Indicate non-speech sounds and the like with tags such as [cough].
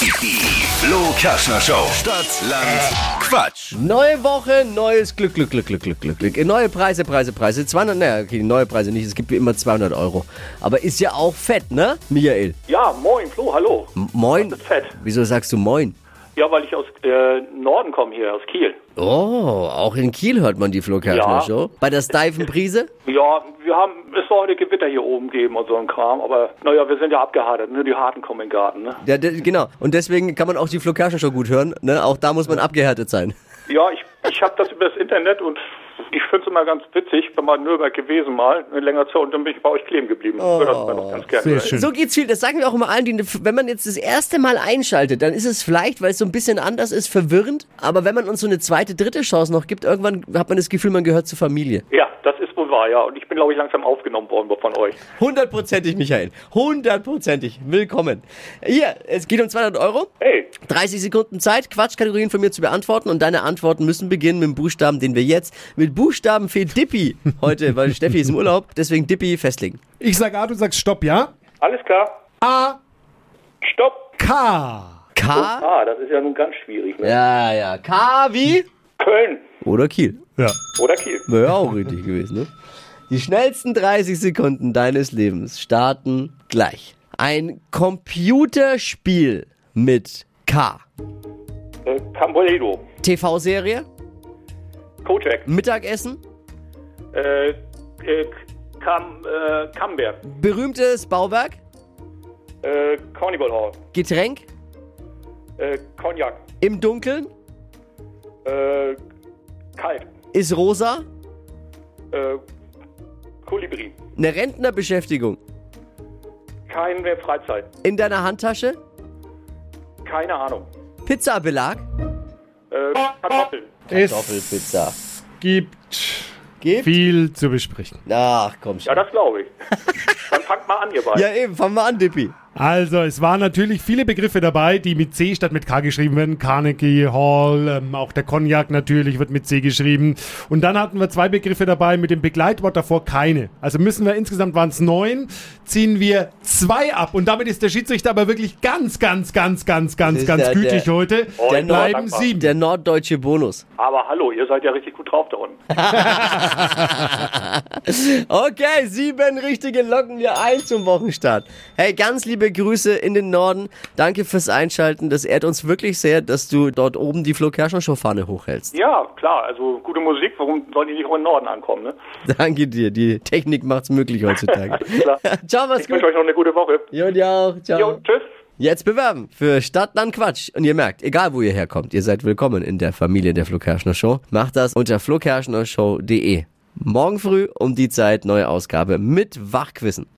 Die Flo Kaschner Show. Stadt, Land, Quatsch. Neue Woche, neues Glück, Glück, Glück, Glück, Glück, Glück, Glück. Neue Preise, Preise, Preise. 200, naja, okay, neue Preise nicht, es gibt wie immer 200 Euro. Aber ist ja auch fett, ne, Michael? Ja, moin, Flo, hallo. M moin. Das ist fett. Wieso sagst du moin? Ja, weil ich aus äh, Norden komme hier, aus Kiel. Oh, auch in Kiel hört man die Flo Kerschner Ja. Bei der steifen Prise? Ja, wir haben, es soll heute Gewitter hier oben geben und so ein Kram, aber naja, wir sind ja abgehärtet, ne? Die Harten kommen in den Garten, ne? Ja, genau. Und deswegen kann man auch die Flo Kerschner Show gut hören, ne? Auch da muss man abgehärtet sein. Ja, ich, ich habe das über das Internet und ich finde es immer ganz witzig, bin mal in Nürnberg gewesen mal, eine längere Zeit und dann bin ich bei euch kleben geblieben. Würde das noch ganz gerne. sehr hören. schön. So geht's viel. Das sagen wir auch immer allen, die, wenn man jetzt das erste Mal einschaltet, dann ist es vielleicht, weil es so ein bisschen anders ist, verwirrend. Aber wenn man uns so eine zweite, dritte Chance noch gibt, irgendwann hat man das Gefühl, man gehört zur Familie. Ja, das ist wahr, ja. Und ich bin, glaube ich, langsam aufgenommen worden von euch. Hundertprozentig, Michael. Hundertprozentig. Willkommen. Hier, es geht um 200 Euro. Hey, 30 Sekunden Zeit, Quatschkategorien von mir zu beantworten und deine Antworten müssen beginnen mit dem Buchstaben, den wir jetzt mit Buchstaben für Dippi heute, weil [laughs] Steffi ist im Urlaub, deswegen Dippi festlegen. Ich sag A, du sagst Stopp, ja? alles klar. A, Stopp. K. K? Ah, das ist ja nun ganz schwierig, ne? Ja, ja. K wie? Köln Oder Kiel. Ja. oder Kiel. Wäre ja auch richtig gewesen, ne? Die schnellsten 30 Sekunden deines Lebens starten gleich. Ein Computerspiel mit K. Äh, Camboledo. TV-Serie, Kojak. Mittagessen, Äh, äh, Kam, äh, Camberg. berühmtes Bauwerk, Äh, Carnival Hall. Getränk, Äh, Cognac. im Dunkeln, Äh, kalt. Ist rosa, Äh, Kolibri. eine Rentnerbeschäftigung, Keine mehr Freizeit. in deiner Handtasche, Keine Ahnung. Pizzabelag, Äh, Kartoffeln. Es Kartoffelpizza. gibt Gibt? viel zu besprechen. Ach, komm Ja, schon. das glaube ich. Dann fangt mal an, ihr beiden. Ja, eben, fangen wir an, Dippi. Also, es waren natürlich viele Begriffe dabei, die mit C statt mit K geschrieben werden. Carnegie Hall, ähm, auch der Cognac natürlich wird mit C geschrieben. Und dann hatten wir zwei Begriffe dabei, mit dem Begleitwort davor keine. Also müssen wir, insgesamt waren es neun, ziehen wir zwei ab. Und damit ist der Schiedsrichter aber wirklich ganz, ganz, ganz, ganz, ganz, ganz der- gütig der- heute. Der bleiben dankbar. sieben. Der norddeutsche Bonus. Aber hallo, ihr seid ja richtig gut drauf da unten. [laughs] Okay, sieben richtige locken wir ein zum Wochenstart. Hey, ganz liebe Grüße in den Norden. Danke fürs Einschalten. Das ehrt uns wirklich sehr, dass du dort oben die Flo Kerschner Show Fahne hochhältst. Ja, klar. Also gute Musik. Warum sollen die nicht auch im Norden ankommen, ne? [laughs] Danke dir. Die Technik macht's möglich heutzutage. [laughs] Klar. [laughs] Ciao, mach's Ich gut. wünsche euch noch eine gute Woche. Jo, dir auch. Ciao. Jo, tschüss. Jetzt bewerben für Stadt, Land, Quatsch. Und ihr merkt, egal wo ihr herkommt, ihr seid willkommen in der Familie der Flo Kerschner Show. Macht das unter flokerschnershow.de. Morgen früh um die Zeit neue Ausgabe mit Wachquissen.